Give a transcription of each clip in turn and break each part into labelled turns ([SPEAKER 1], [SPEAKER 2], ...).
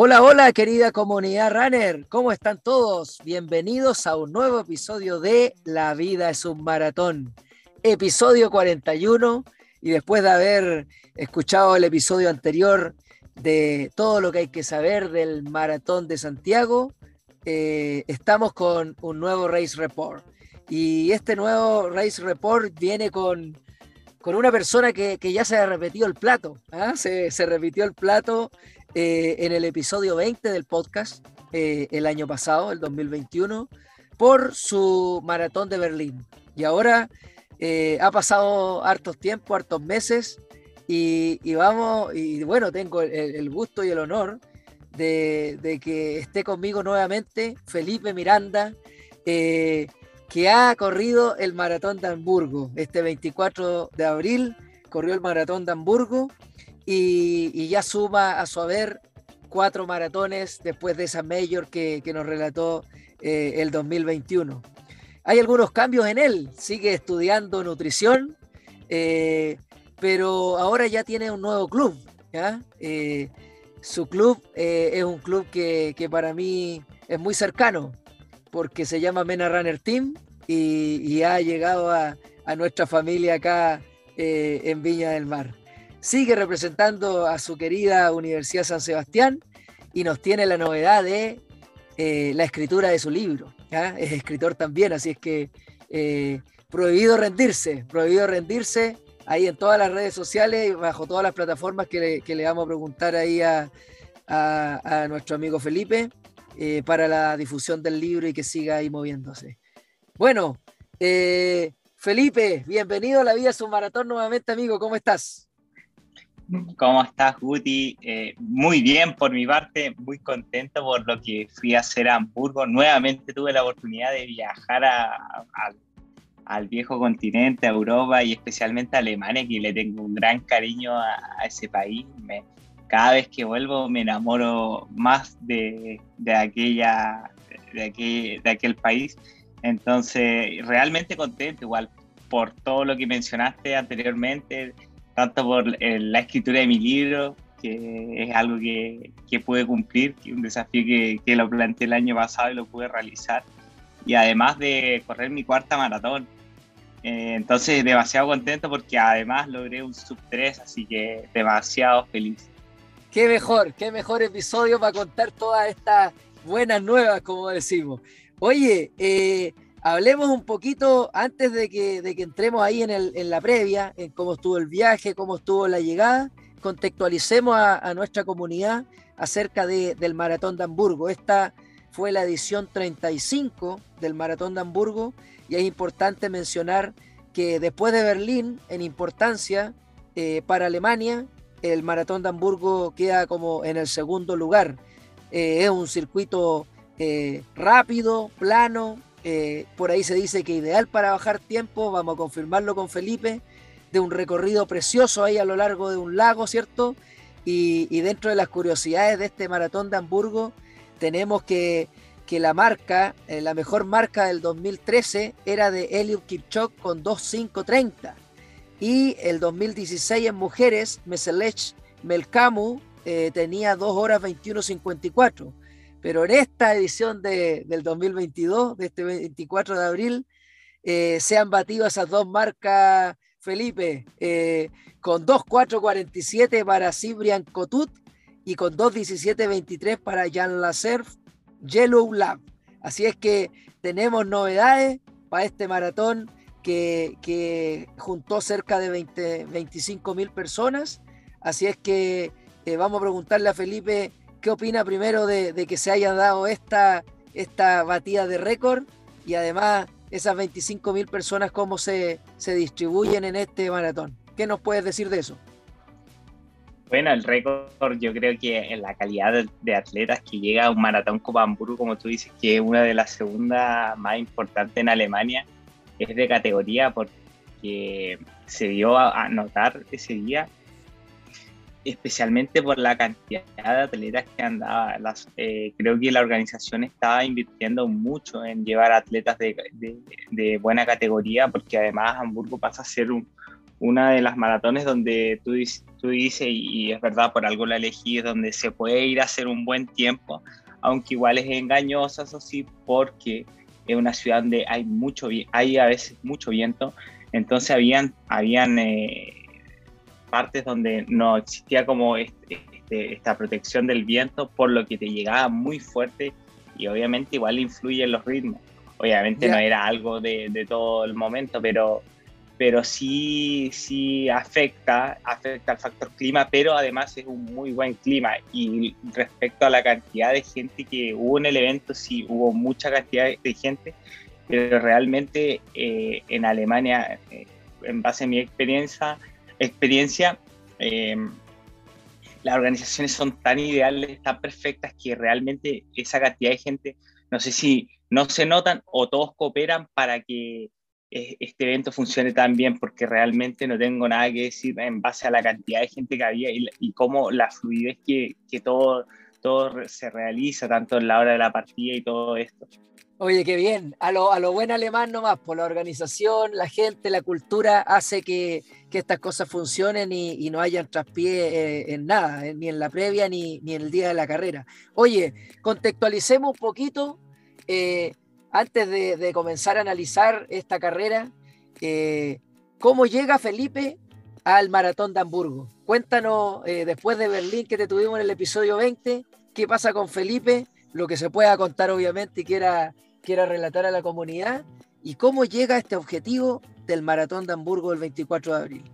[SPEAKER 1] Hola, hola querida comunidad runner, ¿cómo están todos? Bienvenidos a un nuevo episodio de La vida es un maratón, episodio 41 y después de haber escuchado el episodio anterior de todo lo que hay que saber del maratón de Santiago, eh, estamos con un nuevo Race Report. Y este nuevo Race Report viene con, con una persona que, ya se ha repetido el plato. ¿ah? Se, se repitió el plato eh, en el episodio 20 del podcast eh, el año pasado, el 2021, por su maratón de Berlín. Y ahora eh, ha pasado hartos tiempos, hartos meses, y, vamos, y bueno, tengo el, gusto y el honor de, que esté conmigo nuevamente Felipe Miranda, que ha corrido el maratón de Hamburgo. Este 24 de abril corrió el maratón de Hamburgo y, ya suma a su haber cuatro maratones después de esa mayor que, nos relató eh, el 2021. Hay algunos cambios en él, sigue estudiando nutrición, eh, pero ahora ya tiene un nuevo club. Eh, su club es un club que, para mí es muy cercano, porque se llama Mena Runner Team y, ha llegado a, nuestra familia acá en Viña del Mar sigue representando a su querida Universidad San Sebastián y nos tiene la novedad de eh, la escritura de su libro. Es escritor también, así es que eh, prohibido rendirse, prohibido rendirse ahí en todas las redes sociales y bajo todas las plataformas que le, vamos a preguntar ahí a, nuestro amigo Felipe eh, para la difusión del libro y que siga ahí moviéndose. Bueno, Felipe, bienvenido a La Vida es un Maratón nuevamente, amigo, ¿cómo estás?
[SPEAKER 2] ¿Cómo estás, Guti? Eh, muy bien por mi parte, muy contento por lo que fui a hacer a Hamburgo. Nuevamente tuve la oportunidad de viajar al viejo continente, a Europa y especialmente a Alemania, que le tengo un gran cariño a, ese país. cada vez que vuelvo me enamoro más de, aquella, de, aquel, de aquel país. Entonces, realmente contento, igual por todo lo que mencionaste anteriormente tanto por eh, la escritura de mi libro, que es algo que, que pude cumplir, que un desafío que, que, lo planteé el año pasado y lo pude realizar, y además de correr mi cuarta maratón. Eh, entonces, demasiado contento porque además logré un sub 3, así que demasiado feliz.
[SPEAKER 1] Qué mejor, qué mejor episodio para contar todas estas buenas nuevas, como decimos. Oye, eh, hablemos un poquito antes de que, de que entremos ahí en, el, en, la previa, en cómo estuvo el viaje, cómo estuvo la llegada, contextualicemos a, nuestra comunidad acerca de, del Maratón de Hamburgo. Esta fue la edición 35 del Maratón de Hamburgo y es importante mencionar que después de Berlín, en importancia eh, para Alemania, el Maratón de Hamburgo queda como en el segundo lugar. Eh, es un circuito eh, rápido, plano, eh, por ahí se dice que ideal para bajar tiempo, vamos a confirmarlo con Felipe, de un recorrido precioso ahí a lo largo de un lago, ¿cierto? Y, dentro de las curiosidades de este maratón de Hamburgo, tenemos que, la marca, eh, la mejor marca del 2013 era de Eliud Kipchoge con 2.530. Y el 2016 en mujeres, Meselech Melkamu eh, tenía 2 horas 21.54. Pero en esta edición de, del 2022, de este 24 de abril, eh, se han batido esas dos marcas, Felipe, eh, con 2.447 para Cibrian Cotut y con 2.1723 para Jan Lacer Yellow Lab. Así es que tenemos novedades para este maratón que, que juntó cerca de 20, 25 mil personas. Así es que eh, vamos a preguntarle a Felipe ¿Qué opina primero de, que se haya dado esta, esta batida de récord y además esas 25 mil personas, cómo se, se distribuyen en este maratón? ¿Qué nos puedes decir de eso?
[SPEAKER 2] Bueno, el récord yo creo que en la calidad de, atletas que llega a un maratón como Hamburgo, como tú dices, que es una de las segundas más importantes en Alemania, es de categoría porque se dio a notar ese día especialmente por la cantidad de atletas que andaba. Las, eh, creo que la organización estaba invirtiendo mucho en llevar atletas de, de, buena categoría, porque además Hamburgo pasa a ser un, una de las maratones donde tú, tú dices, y es verdad, por algo la elegí, donde se puede ir a hacer un buen tiempo, aunque igual es engañosa, eso sí, porque es una ciudad donde hay mucho, hay a veces mucho viento, entonces habían, habían eh, partes donde no existía como este, este, esta protección del viento, por lo que te llegaba muy fuerte y obviamente igual influye en los ritmos. Obviamente no era algo de, de, todo el momento, pero, pero sí, sí afecta, afecta al factor clima, pero además es un muy buen clima. Y respecto a la cantidad de gente que hubo en el evento, sí hubo mucha cantidad de gente, pero realmente eh, en Alemania, eh, en base a mi experiencia, experiencia eh, las organizaciones son tan ideales, tan perfectas, que realmente esa cantidad de gente, no sé si no se notan o todos cooperan para que eh, este evento funcione tan bien, porque realmente no tengo nada que decir en base a la cantidad de gente que había y, cómo la fluidez que, que todo, todo se realiza, tanto en la hora de la partida y todo esto.
[SPEAKER 1] Oye, qué bien. A lo, a lo buen alemán nomás, por la organización, la gente, la cultura hace que, que estas cosas funcionen y, no hayan traspié eh, en nada, eh, ni en la previa ni, ni, en el día de la carrera. Oye, contextualicemos un poquito, eh, antes de, de, comenzar a analizar esta carrera, ¿cómo llega Felipe al Maratón de Hamburgo? Cuéntanos, después de Berlín que te tuvimos en el episodio 20, ¿qué pasa con Felipe? Lo que se pueda contar obviamente y quiera quiera relatar a la comunidad y cómo llega a este objetivo del Maratón de Hamburgo el 24 de abril.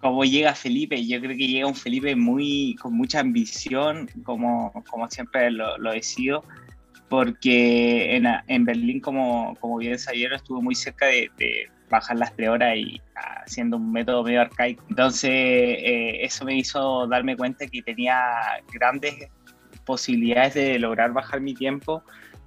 [SPEAKER 2] ¿Cómo llega Felipe? Yo creo que llega un Felipe muy, con mucha ambición, como, como siempre lo, lo he sido, porque en, en Berlín, como, como bien sabieron, estuvo muy cerca de, de bajar las tres horas y haciendo un método medio arcaico. Entonces, eh, eso me hizo darme cuenta que tenía grandes posibilidades de lograr bajar mi tiempo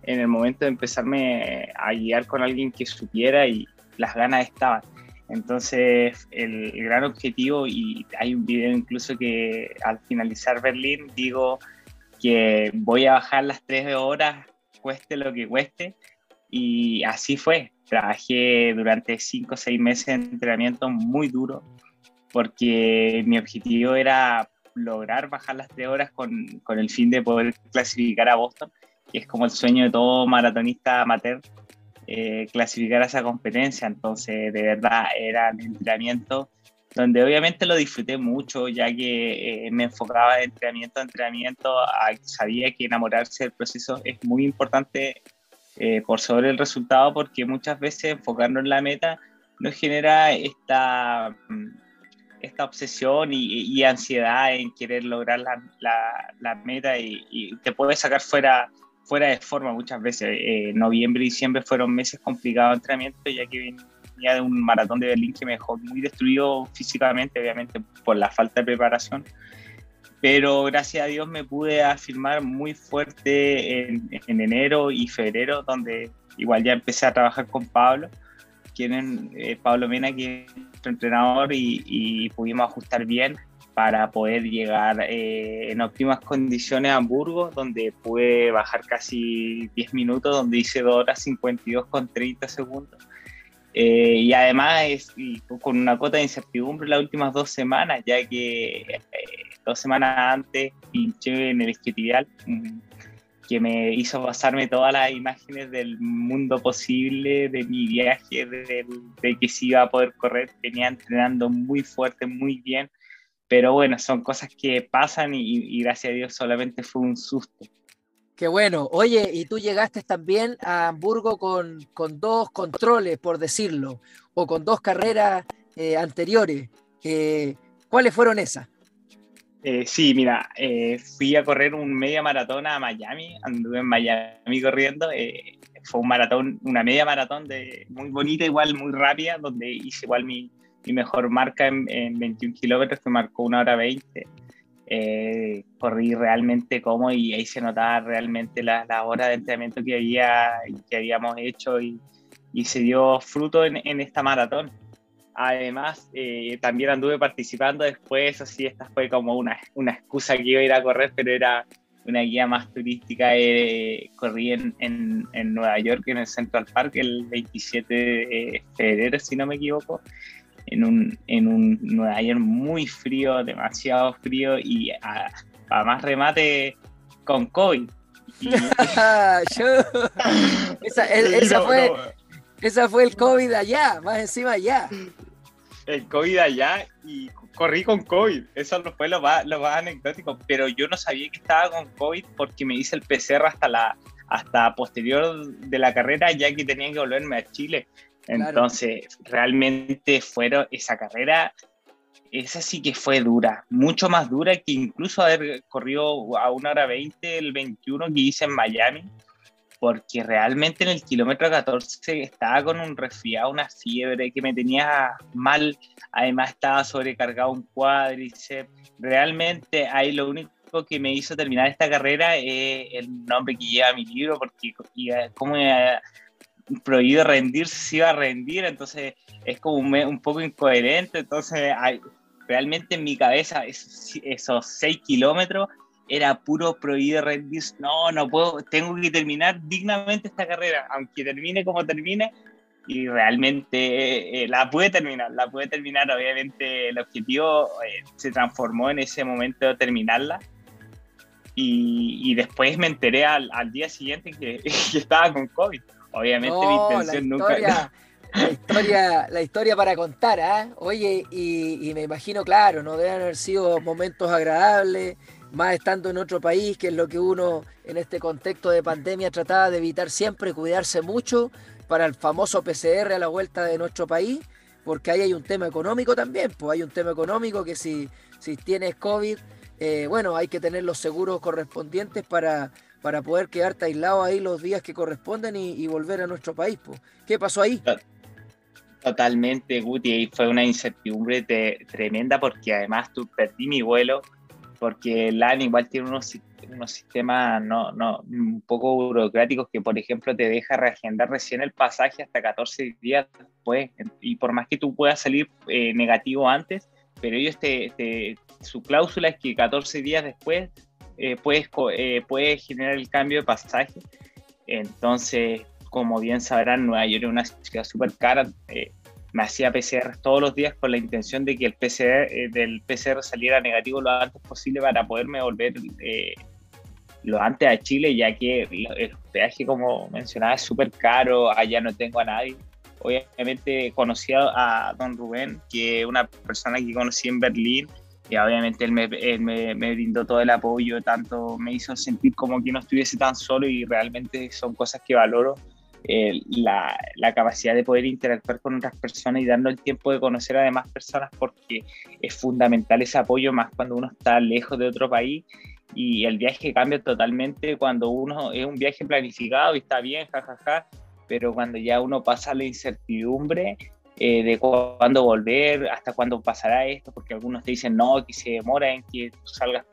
[SPEAKER 2] en el momento de empezarme a guiar con alguien que supiera y las ganas estaban. Entonces, el, gran objetivo, y hay un video incluso que al finalizar Berlín digo que voy a bajar las tres horas, cueste lo que cueste, y así fue. Trabajé durante cinco o seis meses de entrenamiento muy duro, porque mi objetivo era lograr bajar las tres horas con, con el fin de poder clasificar a Boston que es como el sueño de todo maratonista amateur, eh, clasificar a esa competencia. Entonces, de verdad, era un entrenamiento donde obviamente lo disfruté mucho, ya que eh, me enfocaba de entrenamiento a entrenamiento, sabía que enamorarse del proceso es muy importante eh, por sobre el resultado, porque muchas veces enfocarnos en la meta nos genera esta, mm, esta obsesión y, ansiedad en querer lograr la, la, meta y, y, te puede sacar fuera fuera de forma muchas veces. Eh, noviembre y diciembre fueron meses complicados de entrenamiento, ya que venía de un maratón de Berlín que me dejó muy destruido físicamente, obviamente por la falta de preparación. Pero gracias a Dios me pude afirmar muy fuerte en, enero y febrero, donde igual ya empecé a trabajar con Pablo, quien eh, Pablo Mena, que es nuestro entrenador, y, y pudimos ajustar bien para poder llegar eh, en óptimas condiciones a Hamburgo, donde pude bajar casi 10 minutos, donde hice 2 horas 52 con 30 segundos. Eh, y además es, con una cota de incertidumbre las últimas dos semanas, ya que eh, dos semanas antes pinché en el esquitial, mm, que me hizo pasarme todas las imágenes del mundo posible, de mi viaje, de, de que sí iba a poder correr. Venía entrenando muy fuerte, muy bien pero bueno, son cosas que pasan y, gracias a Dios solamente fue un susto.
[SPEAKER 1] Qué bueno. Oye, y tú llegaste también a Hamburgo con, con dos controles, por decirlo, o con dos carreras eh, anteriores. Eh, ¿Cuáles fueron esas?
[SPEAKER 2] Eh, sí, mira, fui a correr un media maratón a Miami, anduve en Miami corriendo. fue un maratón, una media maratón de, muy bonita, igual muy rápida, donde hice igual mi, mi mejor marca en, 21 kilómetros, que marcó una hora 20. Eh, corrí realmente como y ahí se notaba realmente la, la hora de entrenamiento que, había, que habíamos hecho y, y se dio fruto en, en esta maratón. Además, eh, también anduve participando después, así esta fue como una, una excusa que iba a ir a correr, pero era una guía más turística. Eh, corrí en, en, en, Nueva York, en el Central Park, el 27 de febrero, si no me equivoco, en un, en un Nueva York muy frío, demasiado frío y a, más remate con COVID.
[SPEAKER 1] esa, fue, esa fue el COVID allá, más encima allá.
[SPEAKER 2] El COVID allá y corrí con COVID. Eso fue lo más, lo más anecdótico. Pero yo no sabía que estaba con COVID porque me hice el PCR hasta la hasta posterior de la carrera, ya que tenía que volverme a Chile. Entonces, realmente fueron esa carrera, esa sí que fue dura, mucho más dura que incluso haber corrido a una hora 20 el 21 que hice en Miami, porque realmente en el kilómetro 14 estaba con un resfriado, una fiebre que me tenía mal, además estaba sobrecargado un cuádriceps, realmente ahí lo único que me hizo terminar esta carrera es el nombre que lleva mi libro, porque como prohibido rendirse, se iba a rendir, entonces es como un, poco incoherente, entonces hay, realmente en mi cabeza esos, seis kilómetros era puro prohibido rendirse, no, no puedo, tengo que terminar dignamente esta carrera, aunque termine como termine, y realmente eh, la pude terminar, la pude terminar, obviamente el objetivo eh, se transformó en ese momento de terminarla, y, después me enteré al, al día siguiente que, que, estaba con COVID. Obviamente mi intención nunca...
[SPEAKER 1] La historia, la historia para contar, ¿ah? Oye, y, me imagino, claro, no deben haber sido momentos agradables, más estando en otro país, que es lo que uno en este contexto de pandemia trataba de evitar siempre, cuidarse mucho para el famoso PCR a la vuelta de nuestro país, porque ahí hay un tema económico también, pues hay un tema económico que si, si tienes COVID, eh, bueno, hay que tener los seguros correspondientes para, para poder quedarte aislado ahí los días que corresponden y, volver a nuestro país. ¿Qué pasó ahí?
[SPEAKER 2] Totalmente, Guti, y fue una incertidumbre tremenda porque además tú perdí mi vuelo, porque LAN igual tiene unos, unos sistemas no, no, un poco burocráticos que, por ejemplo, te deja reagendar recién el pasaje hasta 14 días después, y por más que tú puedas salir eh, negativo antes, pero ellos te, su cláusula es que 14 días después eh, puedes, eh, puedes generar el cambio de pasaje. Entonces, como bien sabrán, Nueva York es una ciudad súper cara. Eh, me hacía PCR todos los días con la intención de que el PCR, eh, del PCR saliera negativo lo antes posible para poderme volver lo antes a Chile, ya que el hospedaje, como mencionaba, es súper caro. Allá no tengo a nadie. Obviamente conocí a don Rubén, que es una persona que conocí en Berlín y obviamente él, me, me, brindó todo el apoyo, tanto me hizo sentir como que no estuviese tan solo y realmente son cosas que valoro, eh, la, la, capacidad de poder interactuar con otras personas y darnos el tiempo de conocer a demás personas porque es fundamental ese apoyo más cuando uno está lejos de otro país y el viaje cambia totalmente cuando uno es un viaje planificado y está bien, jajaja, ja, ja, pero cuando ya uno pasa la incertidumbre, eh, de cuándo volver, hasta cuándo pasará esto, porque algunos te dicen no, que se demora en que salgas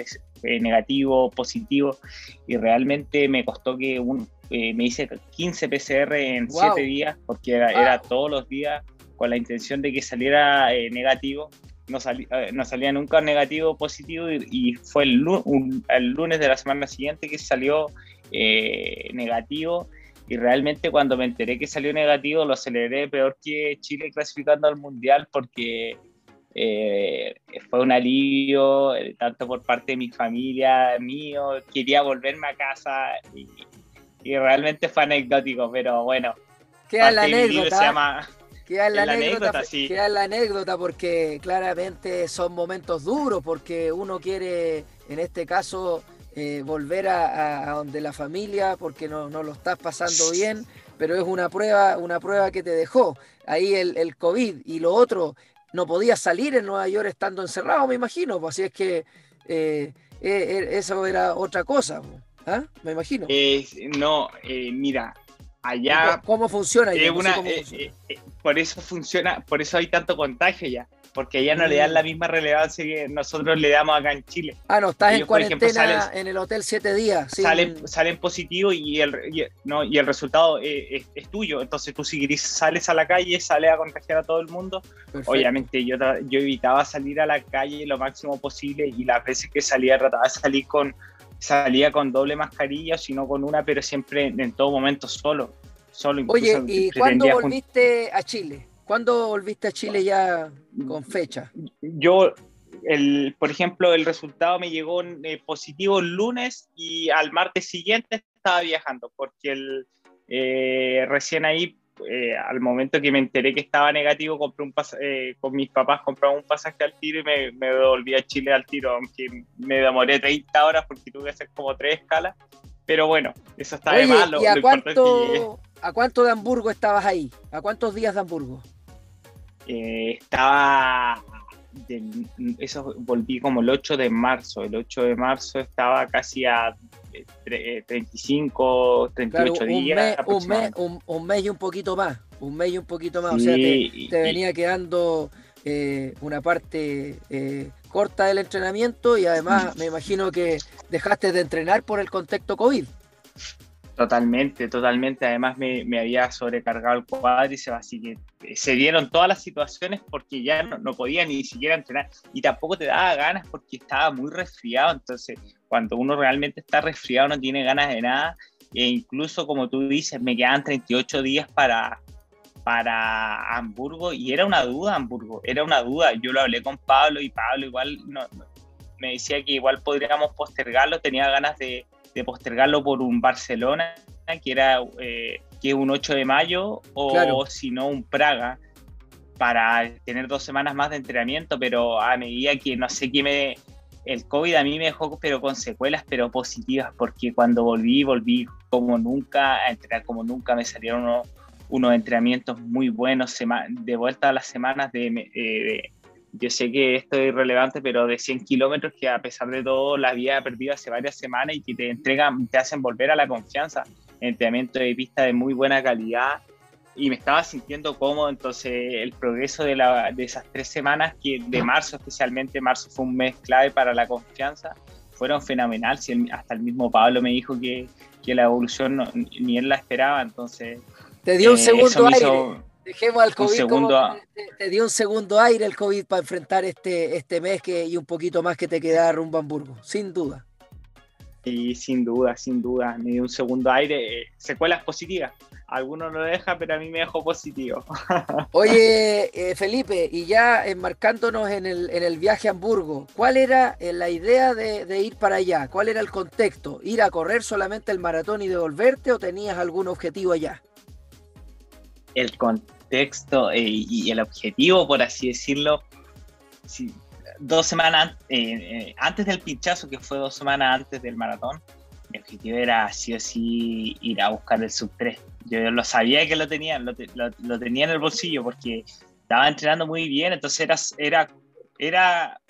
[SPEAKER 2] eh, negativo, positivo, y realmente me costó que un, eh, me hice 15 PCR en 7 días, porque era, todos los días con la intención de que saliera negativo. No, no, salía nunca negativo positivo y, fue el, el, lunes de la semana siguiente que salió negativo y realmente cuando me enteré que salió negativo lo celebré peor que Chile clasificando al Mundial porque eh, fue un alivio eh, tanto por parte de mi familia, mío, quería volverme a casa y, realmente fue anecdótico, pero bueno.
[SPEAKER 1] Queda la anécdota. queda la, anécdota, queda la anécdota porque claramente son momentos duros porque uno quiere, en este caso, eh, volver a, donde la familia porque no, no, lo estás pasando bien, pero es una prueba, una prueba que te dejó ahí el, el COVID y lo otro, no podías salir en Nueva York estando encerrado, me imagino, pues así es que eh, eh, eso era otra cosa, ¿ah? me imagino.
[SPEAKER 2] no, mira, allá...
[SPEAKER 1] ¿Cómo, funciona?
[SPEAKER 2] por eso funciona, por eso hay tanto contagio ya porque allá no le dan la mm. misma relevancia que nosotros le damos acá en Chile.
[SPEAKER 1] Ah, no, estás en cuarentena en el hotel siete días.
[SPEAKER 2] Salen, salen positivos y el, no, y el resultado es, tuyo. Entonces tú si sales a la calle, sales a contagiar a todo el mundo. Obviamente yo, yo evitaba salir a la calle lo máximo posible y las veces que salía trataba de salir con, salía con doble mascarilla, sino con una, pero siempre en, todo momento solo. solo
[SPEAKER 1] Oye, ¿y cuándo volviste a Chile? ¿Cuándo volviste a Chile ya con fecha?
[SPEAKER 2] Yo, el, por ejemplo, el resultado me llegó eh, positivo el lunes y al martes siguiente estaba viajando, porque el, eh, recién ahí, eh, al momento que me enteré que estaba negativo, compré un con mis papás compramos un pasaje al tiro y me, me volví a Chile al tiro, aunque me demoré 30 horas porque tuve que hacer como tres escalas. Pero bueno, eso está de malo.
[SPEAKER 1] ¿y a, cuánto, ¿A cuánto de Hamburgo estabas ahí? ¿A cuántos días de Hamburgo?
[SPEAKER 2] Eh, estaba, eso volví como el 8 de marzo, el 8 de marzo estaba casi a 35, eh, 38 días.
[SPEAKER 1] un, mes, un, mes y un poquito más, un mes y un poquito más, o sea, te, venía quedando eh, una parte corta del entrenamiento y además me imagino que dejaste de entrenar por el contexto COVID.
[SPEAKER 2] Totalmente, totalmente. Además me, me, había sobrecargado el cuádriceps, así que eh, se dieron todas las situaciones porque ya no, no, podía ni siquiera entrenar y tampoco te daba ganas porque estaba muy resfriado. Entonces, cuando uno realmente está resfriado no tiene ganas de nada. E incluso, como tú dices, me quedaban 38 días para, para Hamburgo y era una duda Hamburgo, era una duda. Yo lo hablé con Pablo y Pablo igual me decía que igual podríamos postergarlo, tenía ganas de de postergarlo por un Barcelona, que era eh, que un 8 de mayo, o si no, un Praga, para tener dos semanas más de entrenamiento, pero a medida que no sé qué me. El COVID a mí me dejó, pero con secuelas, pero positivas, porque cuando volví, volví como nunca, a entrenar como nunca, me salieron unos, entrenamientos muy buenos, de vuelta a las semanas de, de yo sé que esto es irrelevante, pero de 100 kilómetros que a pesar de todo la había perdido hace varias semanas y que te entregan, te hacen volver a la confianza. Entrenamiento de pista de muy buena calidad y me estaba sintiendo cómodo, entonces el progreso de, la, de esas tres semanas, que de marzo especialmente, marzo fue un mes clave para la confianza, fueron fenomenal, hasta el mismo Pablo me dijo que, que la evolución ni él la esperaba, entonces...
[SPEAKER 1] Te dio un eh, segundo aire. Dejemos al COVID. Segundo, te, dio un segundo aire el COVID para enfrentar este, este mes que, y un poquito más que te queda rumbo a Hamburgo, sin duda.
[SPEAKER 2] Y sin duda, sin duda, me dio un segundo aire. Eh, secuelas positivas. Algunos lo deja, pero a mí me dejó positivo.
[SPEAKER 1] Oye, eh, Felipe, y ya enmarcándonos en el, en el viaje a Hamburgo, ¿cuál era eh, la idea de, de, ir para allá? ¿Cuál era el contexto? ¿Ir a correr solamente el maratón y devolverte o tenías algún objetivo allá?
[SPEAKER 2] El, con, texto eh, y el objetivo, por así decirlo, dos semanas eh, eh, antes del pinchazo, que fue dos semanas antes del maratón, mi objetivo era sí o sí ir a buscar el sub 3. Yo lo sabía que lo tenía, lo, tenía en el bolsillo porque estaba entrenando muy bien, entonces era, era, era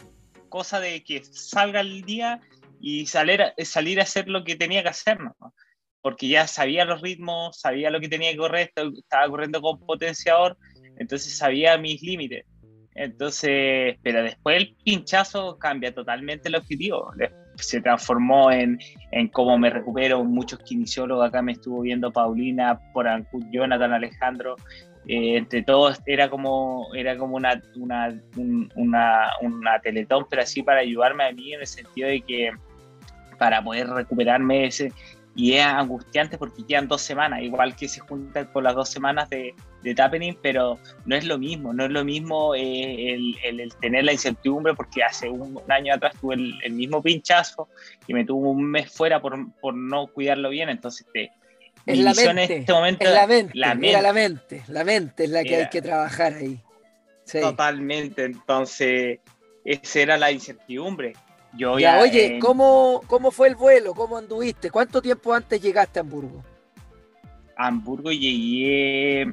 [SPEAKER 2] cosa de que salga el día y salir, salir a hacer lo que tenía que hacer, ¿no? Porque ya sabía los ritmos, sabía lo que tenía que correr, estaba corriendo con potenciador, entonces sabía mis límites. Entonces, pero después el pinchazo cambia totalmente el objetivo. Se transformó en, en cómo me recupero. Muchos kinesiólogos acá me estuvo viendo Paulina, por Jonathan Alejandro. Eh, entre todos era como, era como una, una, una, una teletón, pero así para ayudarme a mí en el sentido de que para poder recuperarme ese, y es angustiante porque quedan dos semanas, igual que se juntan con las dos semanas de, de Tappening, pero no es lo mismo, no es lo mismo eh, el, el, tener la incertidumbre porque hace un, año atrás tuve el, mismo pinchazo y me tuvo un mes fuera por, por no cuidarlo bien, entonces te,
[SPEAKER 1] es la mente, en este momento es la mente, la mente, la mente, la mente es la que hay que trabajar ahí.
[SPEAKER 2] Totalmente, entonces esa era la incertidumbre
[SPEAKER 1] ya, oye, ¿cómo, ¿cómo fue el vuelo? ¿Cómo anduviste? ¿Cuánto tiempo antes llegaste a Hamburgo?
[SPEAKER 2] A Hamburgo llegué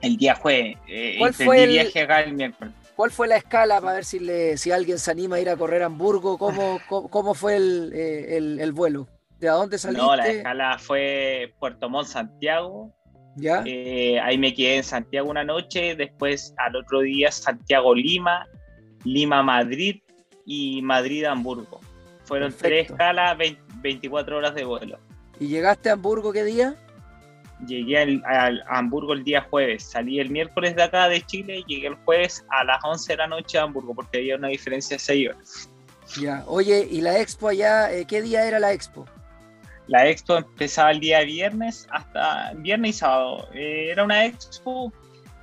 [SPEAKER 2] el día jueves.
[SPEAKER 1] Eh, ¿Cuál fue el, viaje acá el miércoles. ¿Cuál fue la escala para ver si, le, si alguien se anima a ir a correr a Hamburgo? ¿Cómo, cómo, fue el, eh, el, el, vuelo? ¿De dónde saliste?
[SPEAKER 2] No, la escala fue Puerto Montt, Santiago. ¿Ya? Eh, ahí me quedé en Santiago una noche, después al otro día Santiago-Lima, Lima-Madrid, y Madrid-Hamburgo. Fueron tres escalas, 24 horas de vuelo.
[SPEAKER 1] ¿Y llegaste a Hamburgo qué día?
[SPEAKER 2] Llegué a Hamburgo el día jueves. Salí el miércoles de acá de Chile y llegué el jueves a las 11 de la noche a Hamburgo porque había una diferencia de 6 horas.
[SPEAKER 1] Ya, oye, ¿y la expo allá? Eh, ¿Qué día era la expo?
[SPEAKER 2] La expo empezaba el día viernes hasta viernes y sábado. Eh, era una expo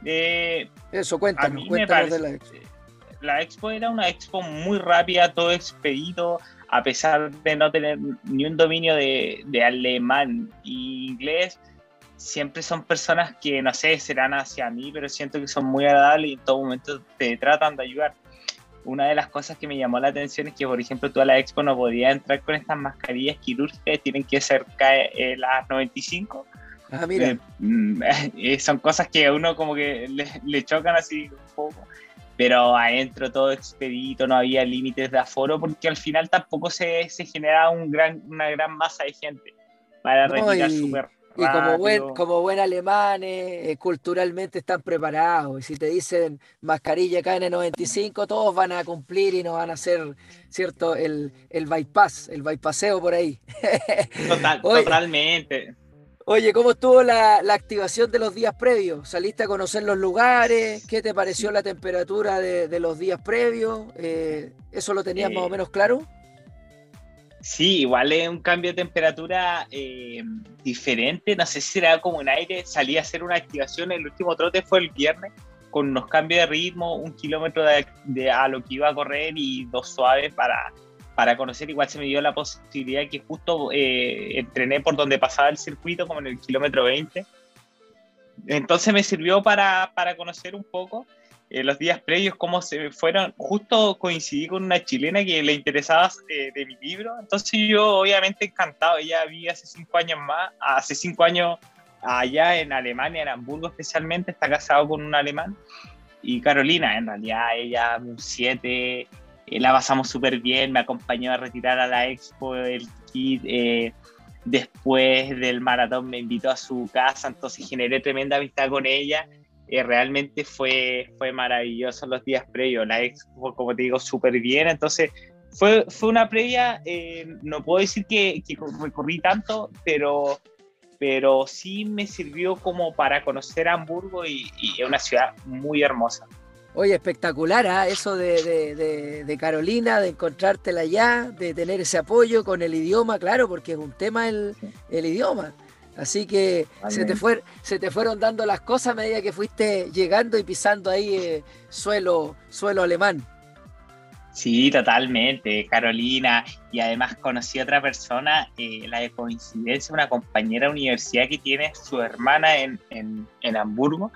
[SPEAKER 2] Eh,
[SPEAKER 1] Eso, cuéntanos, cuéntanos de la expo.
[SPEAKER 2] La expo era una expo muy rápida, todo expedito, a pesar de no tener ni un dominio de, de alemán e inglés, siempre son personas que, no sé, serán hacia mí, pero siento que son muy agradables y en todo momento te tratan de ayudar. Una de las cosas que me llamó la atención es que, por ejemplo, tú a la expo no podías entrar con estas mascarillas quirúrgicas, tienen que ser eh, las 95.
[SPEAKER 1] Ah, mira. Eh,
[SPEAKER 2] mm, eh, son cosas que a uno como que le, le chocan así un poco pero adentro todo expedito, no había límites de aforo, porque al final tampoco se, se generaba un gran, una gran masa de gente para retirar súper
[SPEAKER 1] y como buen, como buen alemanes, eh, culturalmente están preparados. Y si te dicen mascarilla KN95, todos van a cumplir y no van a hacer, ¿cierto? El, el bypass, el bypasseo por ahí.
[SPEAKER 2] Total, totalmente.
[SPEAKER 1] Oye, ¿cómo estuvo la, la, activación de los días previos? ¿Saliste a conocer los lugares? ¿Qué te pareció la temperatura de, de los días previos? Eh, ¿Eso lo tenías más o eh, menos claro?
[SPEAKER 2] Sí, igual es un cambio de temperatura eh, diferente, no sé si será como en aire, salí a hacer una activación, el último trote fue el viernes, con unos cambios de ritmo, un kilómetro de, a lo que iba a correr y dos suaves para, para conocer, igual se me dio la posibilidad que justo eh, entrené por donde pasaba el circuito, como en el kilómetro 20, entonces me sirvió para, para conocer un poco eh, los días previos, cómo se fueron. Justo coincidí con una chilena que le interesaba eh, de mi libro, entonces yo obviamente encantado. Ella vi hace cinco años más, hace cinco años allá en Alemania, en Hamburgo especialmente, está casado con un alemán. Y Carolina, en realidad, ella un 7, eh, la pasamos súper bien, me acompañó a retirar a la expo el kit. después del maratón me invitó a su casa, entonces generé tremenda amistad con ella eh, realmente fue, fue maravilloso los días previos. La expo, como te digo, súper bien. Entonces, fue, fue una previa, eh, no puedo decir que, que, recorrí tanto, pero, pero sí me sirvió como para conocer Hamburgo y, es una ciudad muy hermosa.
[SPEAKER 1] Oye, espectacular ¿ah? eso de, de, de, Carolina, de encontrártela allá, de tener ese apoyo con el idioma, claro, porque es un tema el, el idioma. Así que se te, fue, se te fueron dando las cosas a medida que fuiste llegando y pisando ahí eh, suelo, suelo alemán.
[SPEAKER 2] Sí, totalmente, Carolina. Y además conocí a otra persona, eh, la de coincidencia, una compañera de universidad que tiene su hermana en, en, Hamburgo.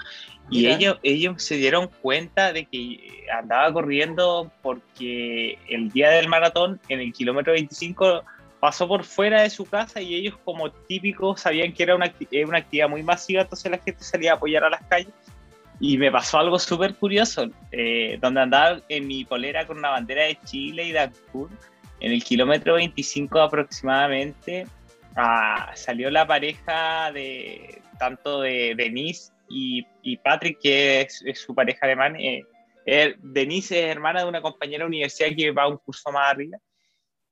[SPEAKER 2] Y ellos, ellos se dieron cuenta de que andaba corriendo porque el día del maratón, en el kilómetro 25, pasó por fuera de su casa y ellos como típicos sabían que era una, una actividad muy masiva, entonces la gente salía a apoyar a las calles. Y me pasó algo súper curioso, eh, donde andaba en mi polera con una bandera de Chile y de Actur, en el kilómetro 25 aproximadamente, ah, salió la pareja de tanto de Denise y, y Patrick, que es, su pareja alemán. Eh, Denise es hermana de una compañera de universidad que va a un curso más arriba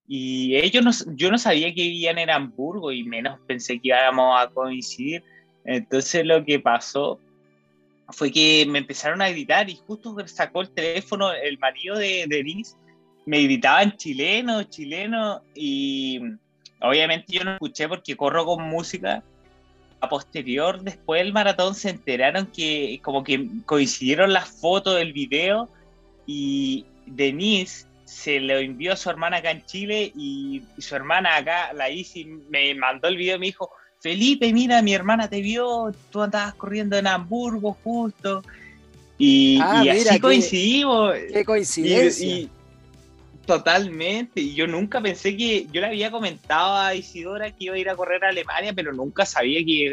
[SPEAKER 2] y ellos no, yo no sabía que vivían en Hamburgo y menos pensé que íbamos a coincidir. Entonces lo que pasó fue que me empezaron a gritar y justo sacó el teléfono el marido de Denise, me gritaban chileno, chileno y obviamente yo no escuché porque corro con música. A posterior, después del maratón, se enteraron que como que coincidieron las fotos del video y Denise se lo envió a su hermana acá en Chile y, su hermana acá, la Isi, me mandó el video y me dijo, Felipe, mira, mi hermana te vio, tú andabas corriendo en Hamburgo justo. Y, ah, así coincidimos.
[SPEAKER 1] Qué coincidencia.
[SPEAKER 2] Totalmente. Y yo nunca pensé que, yo le había comentado a Isidora que iba a ir a correr a Alemania, pero nunca sabía que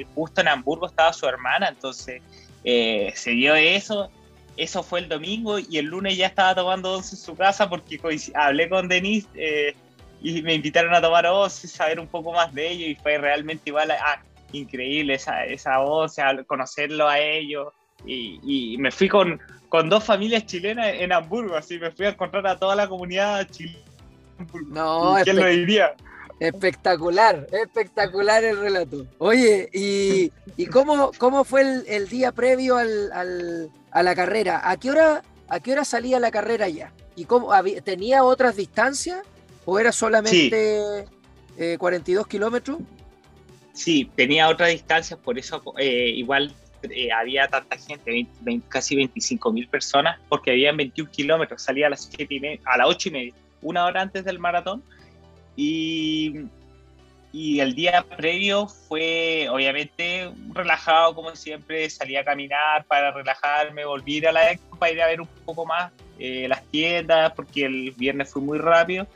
[SPEAKER 2] eh, justo en Hamburgo estaba su hermana. Entonces eh, se dio eso eso fue el domingo y el lunes ya estaba tomando once en su casa porque hablé con Denise eh, y me invitaron a tomar once, saber un poco más de ellos y fue realmente igual ah, increíble esa, esa once, conocerlo a ellos y, me fui con, con dos familias chilenas en Hamburgo, así me fui a encontrar a toda la comunidad chilena.
[SPEAKER 1] No,
[SPEAKER 2] ¿Quién lo diría?
[SPEAKER 1] Espectacular, espectacular el relato. Oye, ¿y, y cómo, cómo fue el, el día previo al, al, a la carrera? ¿A qué hora, a qué hora salía la carrera ya? ¿Y cómo, tenía otras distancias o era solamente 42 eh, kilómetros?
[SPEAKER 2] Sí, tenía otras distancias, por eso eh, igual eh, había tanta gente, casi 25 mil personas, porque habían 21 kilómetros, salía a las, 7 a las 8 y media, una hora antes del maratón. Y, y el día previo fue obviamente relajado como siempre, salí a caminar para relajarme, volví a la expo para ir a ver un poco más eh, las tiendas, porque el viernes fue muy rápido.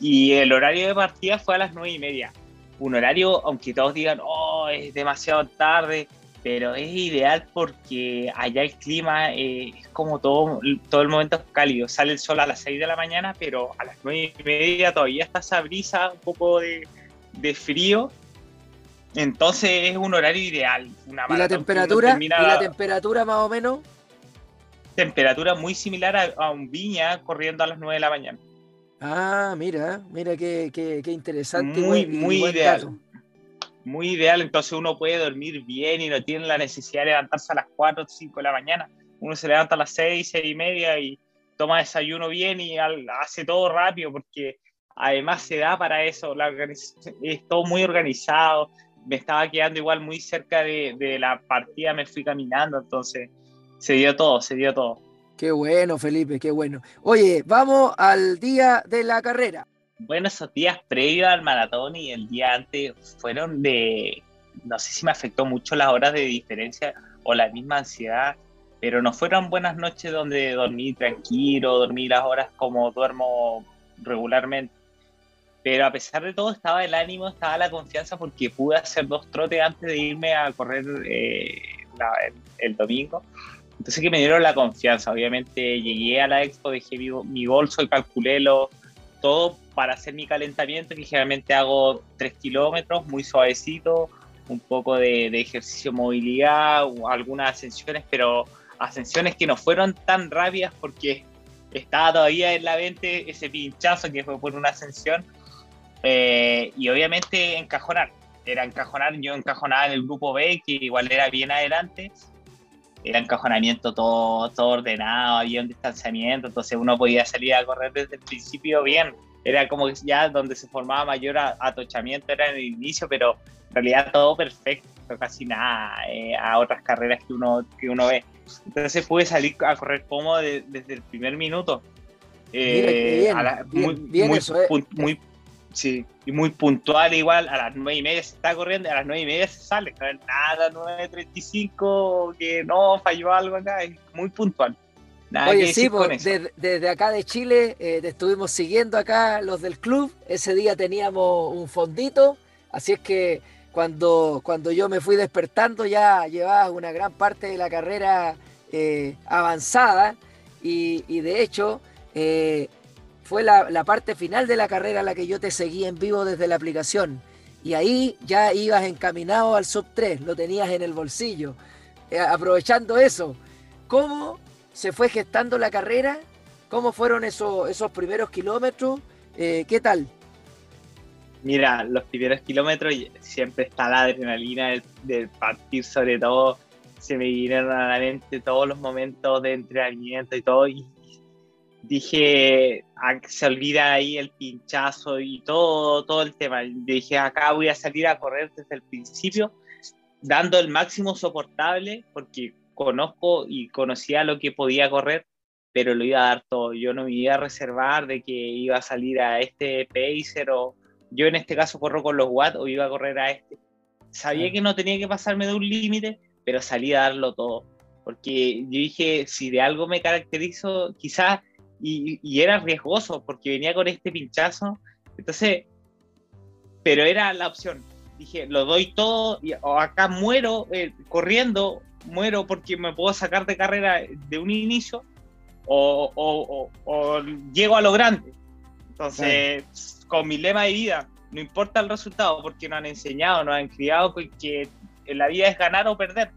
[SPEAKER 2] Y el horario de partida fue a las 9 y media un horario, aunque todos digan, oh, es demasiado tarde, pero es ideal porque allá el clima eh, es como todo, todo el momento cálido. Sale el sol a las 6 de la mañana, pero a las 9 y media todavía está esa brisa, un poco de, frío. Entonces es un horario ideal.
[SPEAKER 1] Una ¿Y la temperatura? ¿Y la temperatura más o menos?
[SPEAKER 2] Temperatura muy similar a, a un viña corriendo a las 9 de la mañana.
[SPEAKER 1] Ah, mira, mira qué, qué, qué interesante.
[SPEAKER 2] Muy, muy ideal. Muy ideal, entonces uno puede dormir bien y no tiene la necesidad de levantarse a las 4 o 5 de la mañana. Uno se levanta a las 6, 6 y media y toma desayuno bien y hace todo rápido porque además se da para eso. La es todo muy organizado. Me estaba quedando igual muy cerca de, de la partida, me fui caminando, entonces se dio todo, se dio todo.
[SPEAKER 1] Qué bueno, Felipe, qué bueno. Oye, vamos al día de la carrera.
[SPEAKER 2] Bueno, esos días previos al maratón y el día antes fueron de, no sé si me afectó mucho las horas de diferencia o la misma ansiedad, pero no fueron buenas noches donde dormí tranquilo, dormí las horas como duermo regularmente. Pero a pesar de todo estaba el ánimo, estaba la confianza porque pude hacer dos trotes antes de irme a correr eh, el domingo entonces que me dieron la confianza. Obviamente llegué a la expo, dejé mi, bolso y calculé todo para hacer mi calentamiento, que generalmente hago 3 kilómetros, muy suavecito, un poco de, ejercicio movilidad, algunas ascensiones, pero ascensiones que no fueron tan rápidas porque estaba todavía en la mente ese pinchazo que fue por una ascensión. Eh, y obviamente encajonar, era encajonar, yo encajonaba en el grupo B, que igual era bien adelante, era encajonamiento todo, todo ordenado, había un distanciamiento, entonces uno podía salir a correr desde el principio bien. Era como ya donde se formaba mayor atochamiento era en el inicio, pero en realidad todo perfecto, casi nada eh, a otras carreras que uno, que uno ve. Entonces pude salir a correr cómodo desde el primer minuto.
[SPEAKER 1] Eh,
[SPEAKER 2] muy, Sí, y muy puntual igual, a las nueve y media se está corriendo, a las nueve y media se sale, nada, 9.35, que no, falló algo acá, es muy puntual.
[SPEAKER 1] Oye, sí, pues, desde, acá de Chile eh, te estuvimos siguiendo acá los del club, ese día teníamos un fondito, así es que cuando, cuando yo me fui despertando ya llevaba una gran parte de la carrera eh, avanzada y, y, de hecho eh, fue la, parte final de la carrera la que yo te seguí en vivo desde la aplicación. Y ahí ya ibas encaminado al sub 3, lo tenías en el bolsillo. Aprovechando eso, ¿cómo se fue gestando la carrera? ¿Cómo fueron esos, esos primeros kilómetros? Eh, ¿Qué tal?
[SPEAKER 2] Mira, los primeros kilómetros siempre está la adrenalina del, del, partir, sobre todo se me vinieron a la mente todos los momentos de entrenamiento y todo, y dije, ah, se olvida ahí el pinchazo y todo, todo el tema. Dije, acá voy a salir a correr desde el principio, dando el máximo soportable, porque conozco y conocía lo que podía correr, pero lo iba a dar todo. Yo no me iba a reservar de que iba a salir a este pacer o yo en este caso corro con los watts o iba a correr a este. Sabía que no tenía que pasarme de un límite, pero salí a darlo todo. Porque yo dije, si de algo me caracterizo, quizás y, era riesgoso porque venía con este pinchazo. Entonces, pero era la opción. Dije, lo doy todo y o acá muero eh, corriendo, muero porque me puedo sacar de carrera de un inicio o, o, o, llego a lo grande. Entonces, con mi lema de vida, no importa el resultado porque nos han enseñado, nos han criado que en la vida es ganar o perder,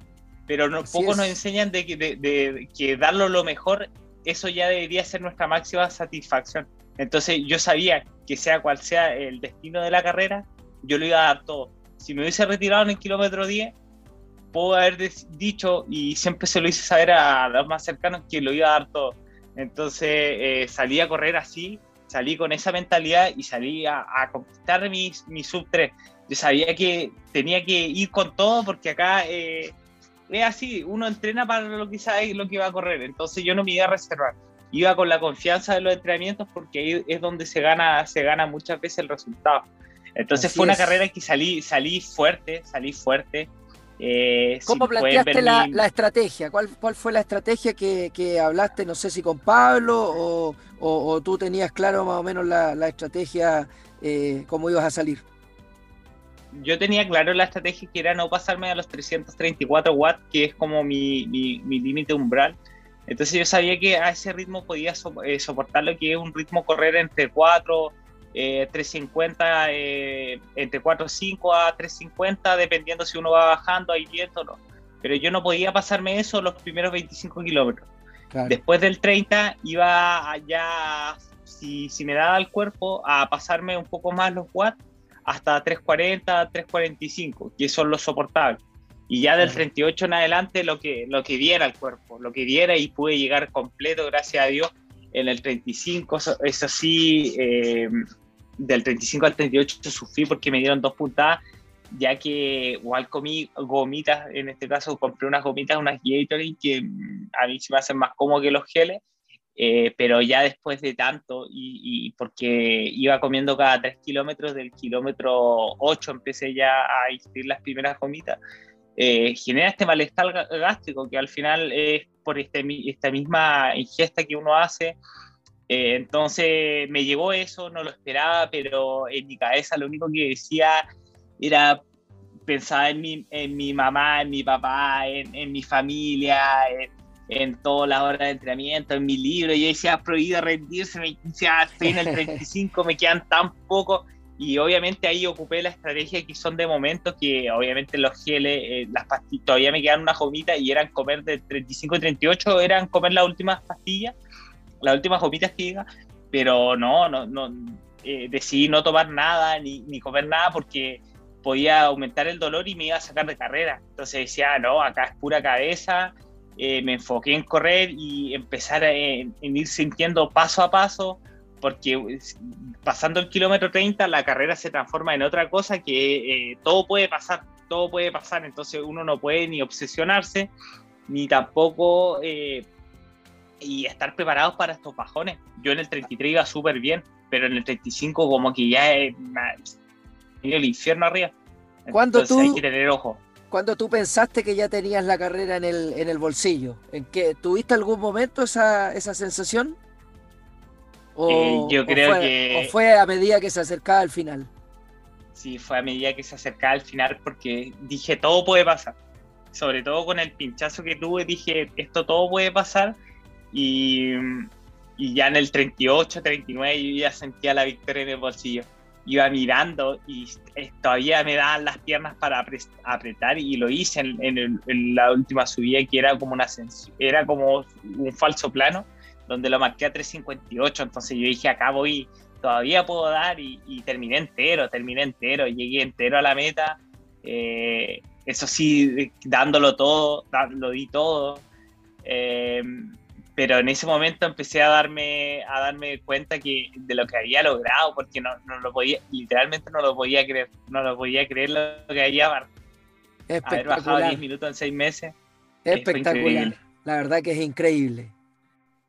[SPEAKER 2] pero no, pocos nos enseñan de que, de que darlo lo mejor eso ya debería ser nuestra máxima satisfacción. Entonces yo sabía que sea cual sea el destino de la carrera, yo lo iba a dar todo. Si me hubiese retirado en el kilómetro 10, puedo haber dicho, y siempre se lo hice saber a los más cercanos, que lo iba a dar todo. Entonces eh, salí a correr así, salí con esa mentalidad y salí a, conquistar mi, mi, sub 3. Yo sabía que tenía que ir con todo porque acá eh, es así, uno entrena para lo que sabe lo que va a correr, entonces yo no me iba a reservar, iba con la confianza de los entrenamientos porque ahí es donde se gana, se gana muchas veces el resultado. Entonces fue una carrera que salí, salí fuerte, salí fuerte.
[SPEAKER 1] Eh, ¿Cómo planteaste la, estrategia? ¿Cuál, ¿Cuál fue la estrategia que, hablaste, no sé si con Pablo o, tú tenías claro más o menos la, estrategia, eh, cómo ibas a salir?
[SPEAKER 2] yo tenía claro la estrategia que era no pasarme a los 334 watts, que es como mi, mi, límite umbral. Entonces yo sabía que a ese ritmo podía eh, soportar lo que es un ritmo correr entre 4, eh, 350, eh, entre 4.5 a 350, dependiendo si uno va bajando, hay viento o no. Pero yo no podía pasarme eso los primeros 25 kilómetros. Después del 30 iba allá, si, si me daba el cuerpo, a pasarme un poco más los watts hasta 340, 345, que son los soportables. Y ya del 38 en adelante lo que, lo que diera el cuerpo, lo que diera y pude llegar completo, gracias a Dios, en el 35, eso, sí, eh, del 35 al 38 sufrí porque me dieron dos puntadas, ya que igual comí gomitas, en este caso compré unas gomitas, unas Gatorade, que mm, a mí se me hacen más cómodo que los geles, eh, pero ya después de tanto, y, porque iba comiendo cada 3 kilómetros, del kilómetro 8 empecé ya a ingerir las primeras gomitas, eh, genera este malestar gástrico que al final es por este, esta misma ingesta que uno hace. Eh, entonces me llegó eso, no lo esperaba, pero en mi cabeza lo único que decía era pensar en mi, en mi mamá, en mi papá, en, en mi familia, en, en todas las horas de entrenamiento, en mi libro, yo decía, prohibido rendirse, me decía, estoy en el 35, me quedan tan poco, y obviamente ahí ocupé la estrategia que son de momento, que obviamente los geles, eh, las pastillas, todavía me quedan unas gomitas y eran comer de 35 y 38, eran comer las últimas pastillas, las últimas gomitas que diga, pero no, no, no, eh, decidí no tomar nada ni, ni comer nada porque podía aumentar el dolor y me iba a sacar de carrera. Entonces decía, no, acá es pura cabeza, eh, me enfoqué en correr y empezar a, en, ir sintiendo paso a paso, porque pasando el kilómetro 30 la carrera se transforma en otra cosa que eh, todo puede pasar, todo puede pasar, entonces uno no puede ni obsesionarse, ni tampoco eh, y estar preparados para estos bajones. Yo en el 33 iba súper bien, pero en el 35 como que ya es el infierno arriba.
[SPEAKER 1] Entonces tú,
[SPEAKER 2] hay que tener ojo
[SPEAKER 1] cuando tú pensaste que ya tenías la carrera en el, en el bolsillo? ¿En qué, ¿Tuviste algún momento esa, esa sensación?
[SPEAKER 2] ¿O, eh, yo creo que...
[SPEAKER 1] ¿O fue a medida que se acercaba al final?
[SPEAKER 2] Sí, fue a medida que se acercaba al final porque dije, todo puede pasar. Sobre todo con el pinchazo que tuve, dije, esto todo puede pasar. Y, y ya en el 38, 39 yo ya sentía la victoria en el bolsillo. Iba mirando y todavía me daban las piernas para apretar y lo hice en, la última subida que era como una era como un falso plano donde lo marqué a 358 entonces yo dije acá voy todavía puedo dar y, terminé entero terminé entero llegué entero a la meta. Eh, eso sí dándolo todo lo di todo. Eh, pero en ese momento empecé a darme, a darme cuenta que de lo que había logrado, porque no, no lo podía, literalmente no lo podía creer, no lo podía creer lo que había haber bajado 10 minutos en 6 meses.
[SPEAKER 1] Espectacular, la verdad que es increíble.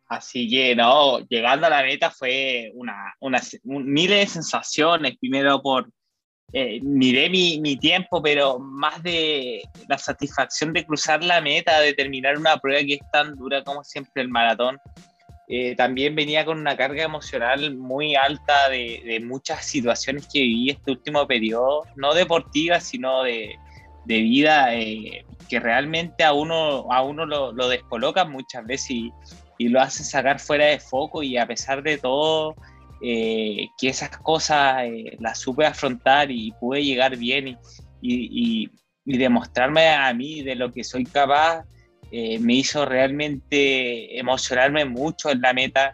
[SPEAKER 2] Así que no, llegando a la meta fue una, una miles de sensaciones, primero por, eh, miré mi, mi, tiempo, pero más de la satisfacción de cruzar la meta, de terminar una prueba que es tan dura como siempre el maratón. Eh, también venía con una carga emocional muy alta de, de, muchas situaciones que viví este último periodo, no deportivas, sino de, de vida, eh, que realmente a uno, a uno lo, lo descolocan muchas veces y, y lo hacen sacar fuera de foco y a pesar de todo eh, que esas cosas eh, las supe afrontar y pude llegar bien y, demostrarme a mí de lo que soy capaz, eh, me hizo realmente emocionarme mucho en la meta.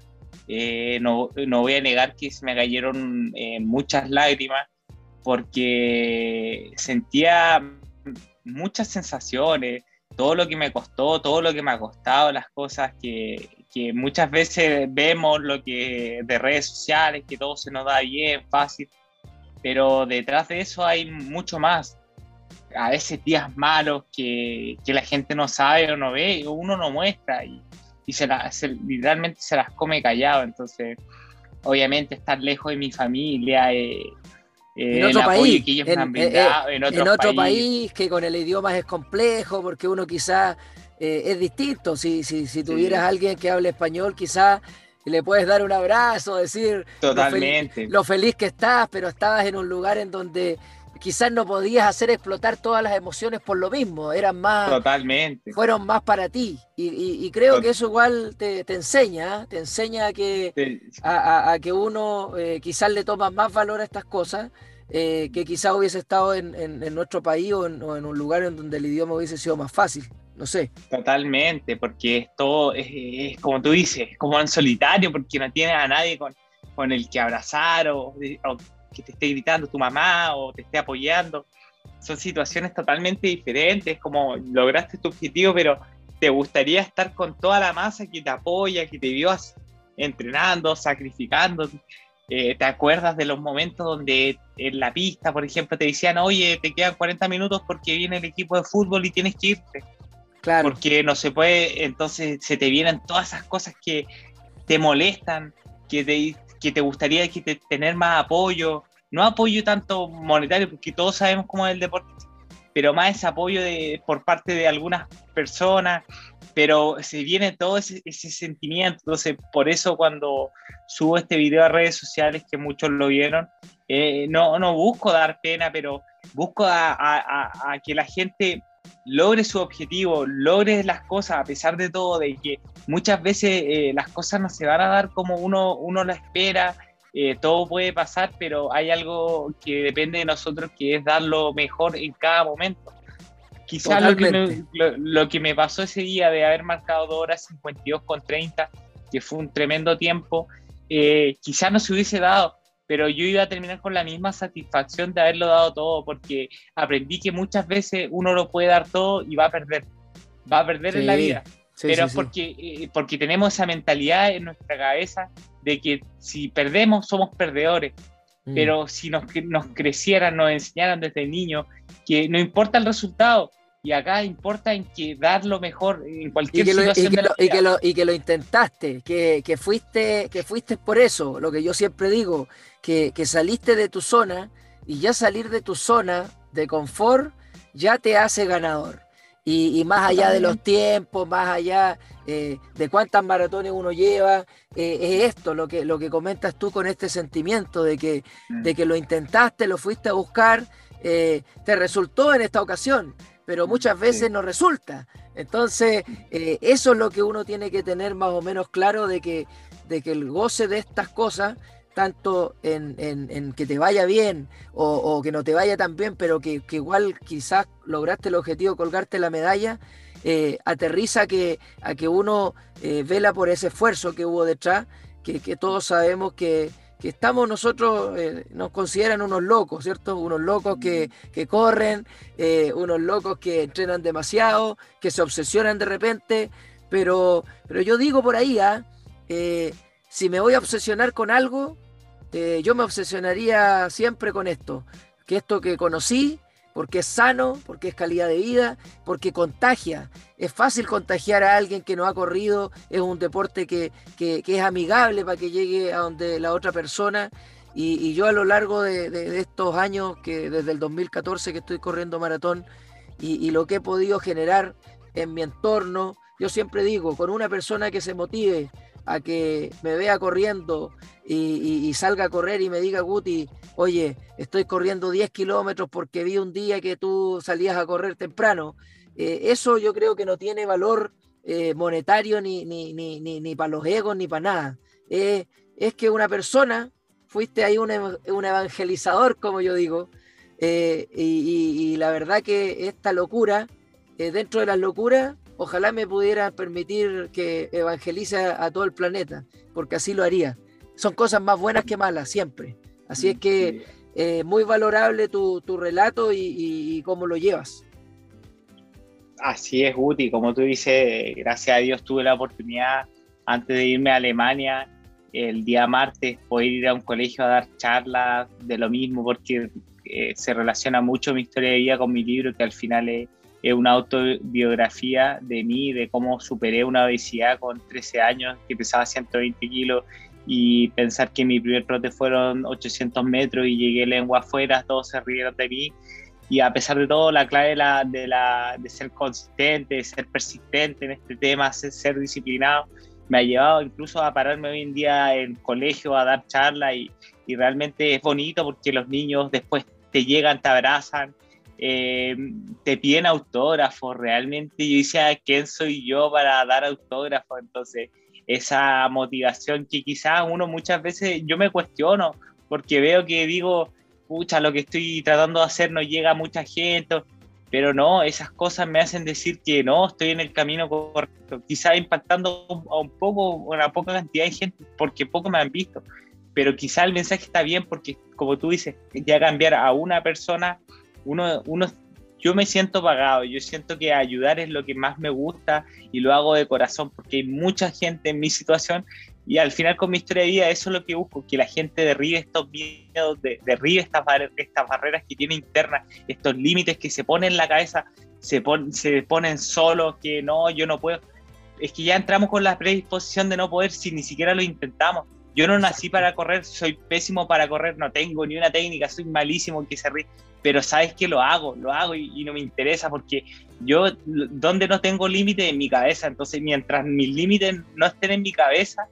[SPEAKER 2] No, no, voy a negar que se me cayeron muchas lágrimas porque sentía muchas sensaciones, todo lo que me costó, todo lo que me ha costado, las cosas que, que muchas veces vemos lo que de redes sociales, que todo se nos da bien, fácil, pero detrás de eso hay mucho más. a veces días malos que, que, la gente no sabe o no ve, o uno no muestra y, y se, la, literalmente se las come callado. Entonces, obviamente, estar lejos de mi familia, eh,
[SPEAKER 1] en otro país, en, otro, país. que con el idioma es complejo, porque uno quizás eh, es distinto. Si, si, si tuvieras alguien que hable español, quizás le puedes dar un abrazo, decir
[SPEAKER 2] Totalmente.
[SPEAKER 1] Lo, feliz, que estás, pero estabas en un lugar en donde quizás no podías hacer explotar todas las emociones por lo mismo, eran más...
[SPEAKER 2] Totalmente.
[SPEAKER 1] Fueron más para ti. Y, creo que eso igual te, enseña, ¿eh? te enseña a que, a, que uno eh, quizás le toma más valor a estas cosas. Eh, que quizás hubiese estado en, en, nuestro país o en, un lugar en donde el idioma hubiese sido más fácil no sé.
[SPEAKER 2] Totalmente, porque esto es, como tú dices, como en solitario, porque no tienes a nadie con, con el que abrazar o, que te esté gritando tu mamá o te esté apoyando. Son situaciones totalmente diferentes, como lograste tu objetivo, pero te gustaría estar con toda la masa que te apoya, que te vio entrenando, sacrificando. Eh, ¿Te acuerdas de los momentos donde en la pista, por ejemplo, te decían, oye, te quedan 40 minutos porque viene el equipo de fútbol y tienes que irte? Porque no se puede, entonces se te vienen todas esas cosas que te molestan, que te, que te gustaría que te, tener más apoyo, no apoyo tanto monetario, porque todos sabemos cómo es el deporte, pero más ese apoyo de, por parte de algunas personas, pero se viene todo ese, sentimiento, entonces por eso cuando subo este video a redes sociales, que muchos lo vieron, eh, no, no busco dar pena, pero busco a, a, a que la gente logre su objetivo, logre las cosas a pesar de todo, de que muchas veces eh, las cosas no se van a dar como uno, uno la espera, eh, todo puede pasar, pero hay algo que depende de nosotros que es dar lo mejor en cada momento. Quizás lo que, me, lo, que me pasó ese día de haber marcado 2 horas 52 con 30, que fue un tremendo tiempo, eh, quizás no se hubiese dado, pero yo iba a terminar con la misma satisfacción de haberlo dado todo, porque aprendí que muchas veces uno lo puede dar todo y va a perder, va a perder en la vida. pero es porque, eh, porque tenemos esa mentalidad en nuestra cabeza de que si perdemos somos perdedores. Mm. Pero si nos, nos crecieran, nos enseñaran desde niño que no importa el resultado, y acá importa en que dar lo mejor en cualquier situación
[SPEAKER 1] y que, lo, y que lo intentaste, que, que, fuiste, que fuiste por eso, lo que yo siempre digo, que, que saliste de tu zona y ya salir de tu zona de confort ya te hace ganador. Y, y más allá de los tiempos, más allá eh, de cuántas maratones uno lleva, eh, es esto lo que, lo que comentas tú con este sentimiento de que, mm. de que lo intentaste, lo fuiste a buscar, eh, te resultó en esta ocasión pero muchas veces no resulta. Entonces, eh, eso es lo que uno tiene que tener más o menos claro de que, de que el goce de estas cosas, tanto en, que te vaya bien o, que no te vaya tan bien, pero que, igual quizás lograste el objetivo, colgarte la medalla, eh, aterriza que, a que uno eh, vela por ese esfuerzo que hubo detrás, que, que todos sabemos que, que estamos nosotros, eh, nos consideran unos locos, ¿cierto? Unos locos que, corren, eh, unos locos que entrenan demasiado, que se obsesionan de repente, pero, pero yo digo por ahí, ¿ah? eh, si me voy a obsesionar con algo, yo me obsesionaría siempre con esto, que esto que conocí, porque es sano, porque es calidad de vida, porque contagia. Es fácil contagiar a alguien que no ha corrido, es un deporte que, es amigable para que llegue a donde la otra persona. Y, yo a lo largo de, estos años, que desde el 2014 que estoy corriendo maratón, y, lo que he podido generar en mi entorno, yo siempre digo, con una persona que se motive a que me vea corriendo y, salga a correr y me diga, Guti, oye, estoy corriendo 10 kilómetros porque vi un día que tú salías a correr temprano. Eh, eso yo creo que no tiene valor eh, monetario ni, ni, ni, ni, para los egos ni para nada. Eh, es que una persona, fuiste ahí un, un evangelizador, como yo digo, y, y, la verdad que esta locura, dentro de las locuras, ojalá me pudiera permitir que evangelice a todo el planeta, porque así lo haría son cosas más buenas que malas, siempre. Así es que eh, muy valorable tu, relato y, cómo lo llevas.
[SPEAKER 2] Así es, Guti. Como tú dices, gracias a Dios tuve la oportunidad, antes de irme a Alemania, el día martes, poder ir a un colegio a dar charlas de lo mismo, porque eh, se relaciona mucho mi historia de vida con mi libro, que al final es, una autobiografía de mí, de cómo superé una obesidad con 13 años, que pesaba 120 kilos, y pensar que mi primer trote fueron 800 metros y llegué lengua afuera, todos se rieron de mí. Y a pesar de todo, la clave de, la, de, la, de ser consistente, de ser persistente en este tema, ser, ser disciplinado, me ha llevado incluso a pararme hoy en día en colegio a dar charlas y, y realmente es bonito porque los niños después te llegan, te abrazan, eh, te piden autógrafos, realmente yo decía, ¿quién soy yo para dar autógrafos? Entonces, esa motivación que quizás uno muchas veces yo me cuestiono, porque veo que digo, pucha, lo que estoy tratando de hacer no llega a mucha gente, pero no, esas cosas me hacen decir que no, estoy en el camino correcto, quizá impactando a un poco, una poca cantidad de gente, porque poco me han visto, pero quizá el mensaje está bien porque, como tú dices, ya cambiar a una persona, uno, uno, yo me siento pagado, yo siento que ayudar es lo que más me gusta y lo hago de corazón porque hay mucha gente en mi situación y al final con mi historia de vida eso es lo que busco, que la gente derribe estos miedos, derribe estas, estas barreras que tiene internas, estos límites que se ponen en la cabeza, se, se ponen solos, que no, yo no puedo. Es que ya entramos con la predisposición de no poder si ni siquiera lo intentamos. Yo no nací para correr, soy pésimo para correr, no tengo ni una técnica, soy malísimo en que se ríe, pero sabes que lo hago, lo hago y, y no me interesa porque yo, donde no tengo límite en mi cabeza, entonces mientras mis límites no estén en mi cabeza,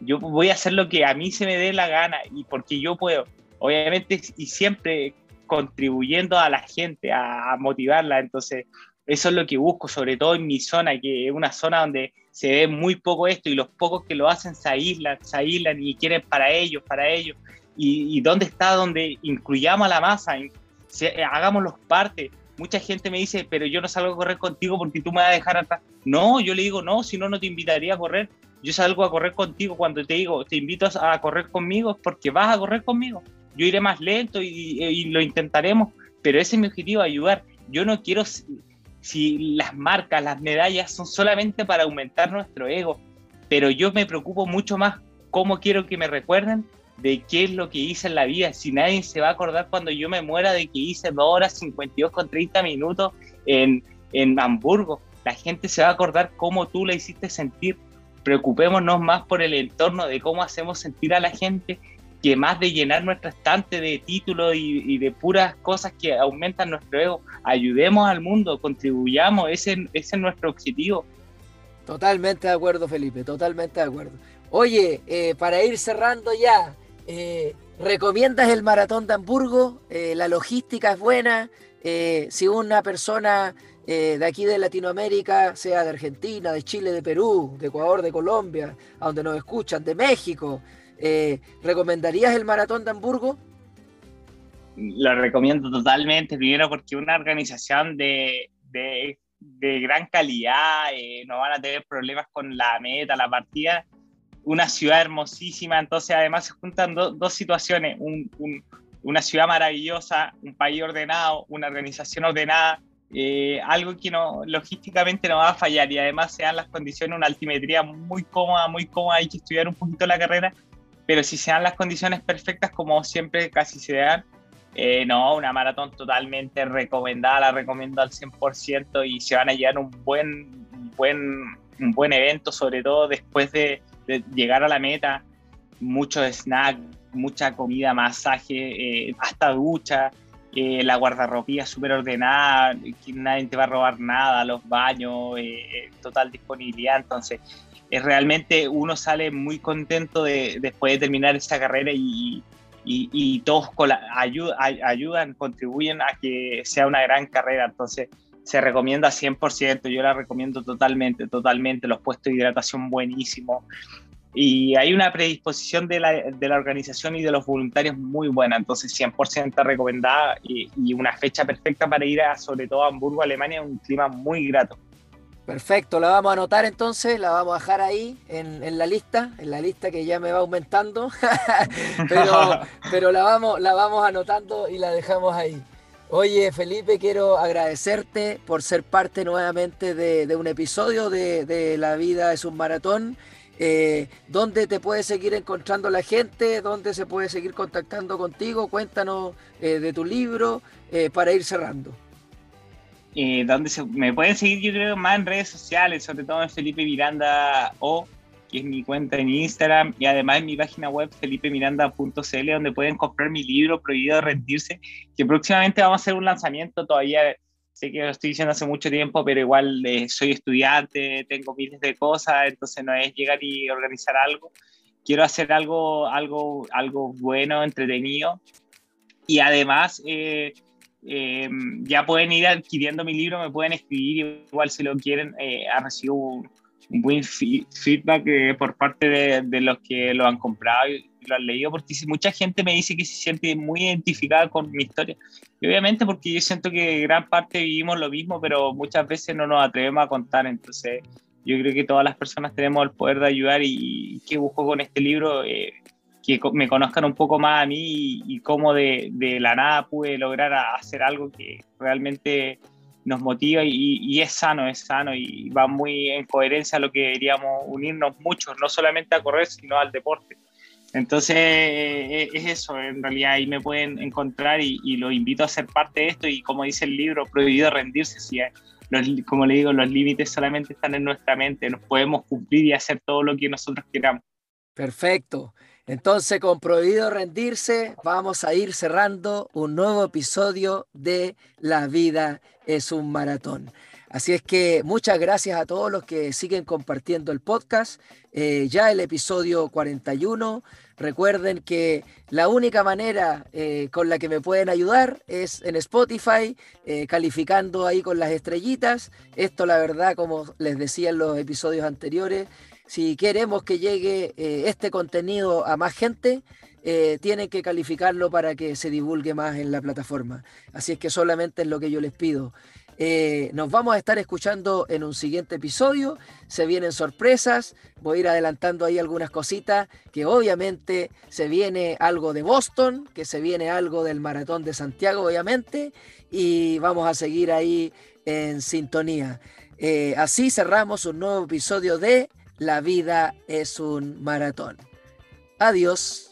[SPEAKER 2] yo voy a hacer lo que a mí se me dé la gana y porque yo puedo, obviamente, y siempre contribuyendo a la gente, a, motivarla. Entonces, eso es lo que busco, sobre todo en mi zona, que es una zona donde se ve muy poco esto y los pocos que lo hacen se aíslan, se aíslan y quieren para ellos, para ellos. Y, dónde está donde incluyamos a la masa, hagámoslos parte. Mucha gente me dice, pero yo no salgo a correr contigo porque tú me vas a dejar atrás. No, yo le digo, no, si no, no te invitaría a correr yo salgo a correr contigo cuando te digo, te invito a correr conmigo, porque vas a correr conmigo. Yo iré más lento y, lo intentaremos, pero ese es mi objetivo, ayudar. Yo no quiero, si las marcas, las medallas son solamente para aumentar nuestro ego, pero yo me preocupo mucho más cómo quiero que me recuerden de qué es lo que hice en la vida. Si nadie se va a acordar cuando yo me muera de que hice 2 horas 52 con 30 minutos en, en Hamburgo, la gente se va a acordar cómo tú la hiciste sentir preocupémonos más por el entorno de cómo hacemos sentir a la gente que más de llenar nuestra estante de títulos y, de puras cosas que aumentan nuestro ego. Ayudemos al mundo, contribuyamos, ese, ese es nuestro objetivo.
[SPEAKER 1] Totalmente de acuerdo, Felipe, totalmente de acuerdo. Oye, eh, para ir cerrando ya, eh, ¿recomiendas el maratón de Hamburgo? Eh, ¿La logística es buena? si una persona eh, de aquí de Latinoamérica, sea de Argentina, de Chile, de Perú, de Ecuador, de Colombia, a donde nos escuchan, de México, eh, ¿recomendarías el Maratón de Hamburgo?
[SPEAKER 2] Lo recomiendo totalmente, primero porque una organización de, de, gran calidad, eh, no van a tener problemas con la meta, la partida, una ciudad hermosísima, entonces además se juntan dos situaciones, una ciudad maravillosa, un país ordenado, una organización ordenada, eh, algo que no, logísticamente no va a fallar y además se dan las condiciones, una altimetría muy cómoda, muy cómoda, hay que estudiar un poquito la carrera, pero si se dan las condiciones perfectas, como siempre casi se dan, eh, no, una maratón totalmente recomendada, la recomiendo al 100% y se van a llevar un buen, buen, un buen evento, sobre todo después de, de llegar a la meta, muchos snacks, mucha comida, masaje, eh, hasta ducha, eh, la guardarropía súper ordenada, que nadie te va a robar nada, los baños, eh, total disponibilidad. Entonces, es realmente uno sale muy contento de, después de terminar esta carrera y, todos ayudan, contribuyen a que sea una gran carrera. Entonces, se recomienda 100%, yo la recomiendo totalmente, totalmente. Los puestos de hidratación buenísimos, y hay una predisposición de la, de la, organización y de los voluntarios muy buena, entonces 100% recomendada y, y, una fecha perfecta para ir a, sobre todo a Hamburgo, Alemania, un clima muy grato.
[SPEAKER 1] Perfecto, la vamos a anotar entonces, la vamos a dejar ahí en, en la lista, en la lista que ya me va aumentando, pero, pero la, vamos, la vamos anotando y la dejamos ahí. Oye, Felipe, quiero agradecerte por ser parte nuevamente de, un episodio de, de La vida es un maratón Eh, ¿Dónde te puede seguir encontrando la gente? ¿Dónde se puede seguir contactando contigo? Cuéntanos eh, de tu libro eh, para ir cerrando.
[SPEAKER 2] donde se, me pueden seguir, yo creo, más en redes sociales, sobre todo en Felipe Miranda O, que es mi cuenta en Instagram, y además en mi página web felipemiranda.cl, donde pueden comprar mi libro Prohibido Rendirse, que próximamente vamos a hacer un lanzamiento todavía sé que lo estoy diciendo hace mucho tiempo, pero igual eh, soy estudiante, tengo miles de cosas, entonces no es llegar y organizar algo. Quiero hacer algo, algo, algo bueno, entretenido. Y además, eh, eh, ya pueden ir adquiriendo mi libro, me pueden escribir, igual si lo quieren, ha recibido un, buen feedback por parte de, de, los que lo han comprado lo han leído, porque mucha gente me dice que se siente muy identificada con mi historia. Y obviamente porque yo siento que gran parte vivimos lo mismo, pero muchas veces no nos atrevemos a contar. Entonces, yo creo que todas las personas tenemos el poder de ayudar y, que busco con este libro eh, que me conozcan un poco más a mí y, cómo de, de, la nada pude lograr hacer algo que realmente nos motiva y, y, es sano, es sano y va muy en coherencia a lo que deberíamos unirnos mucho, no solamente a correr, sino al deporte. Entonces eh, es eso, en realidad ahí me pueden encontrar y, y los invito a ser parte de esto y como dice el libro, prohibido rendirse, si como le digo, los límites solamente están en nuestra mente, nos podemos cumplir y hacer todo lo que nosotros queramos.
[SPEAKER 1] Perfecto. Entonces, con prohibido rendirse, vamos a ir cerrando un nuevo episodio de La vida es un maratón. Así es que muchas gracias a todos los que siguen compartiendo el podcast. Eh, ya el episodio 41. Recuerden que la única manera eh, con la que me pueden ayudar es en Spotify, eh, calificando ahí con las estrellitas. Esto la verdad, como les decía en los episodios anteriores, si queremos que llegue este contenido a más gente, tienen que calificarlo para que se divulgue más en la plataforma. Así es que solamente es lo que yo les pido. Eh, nos vamos a estar escuchando en un siguiente episodio. Se vienen sorpresas. Voy a ir adelantando ahí algunas cositas. Que obviamente se viene algo de Boston, que se viene algo del Maratón de Santiago, obviamente. Y vamos a seguir ahí en sintonía. Eh, así cerramos un nuevo episodio de La vida es un maratón. Adiós.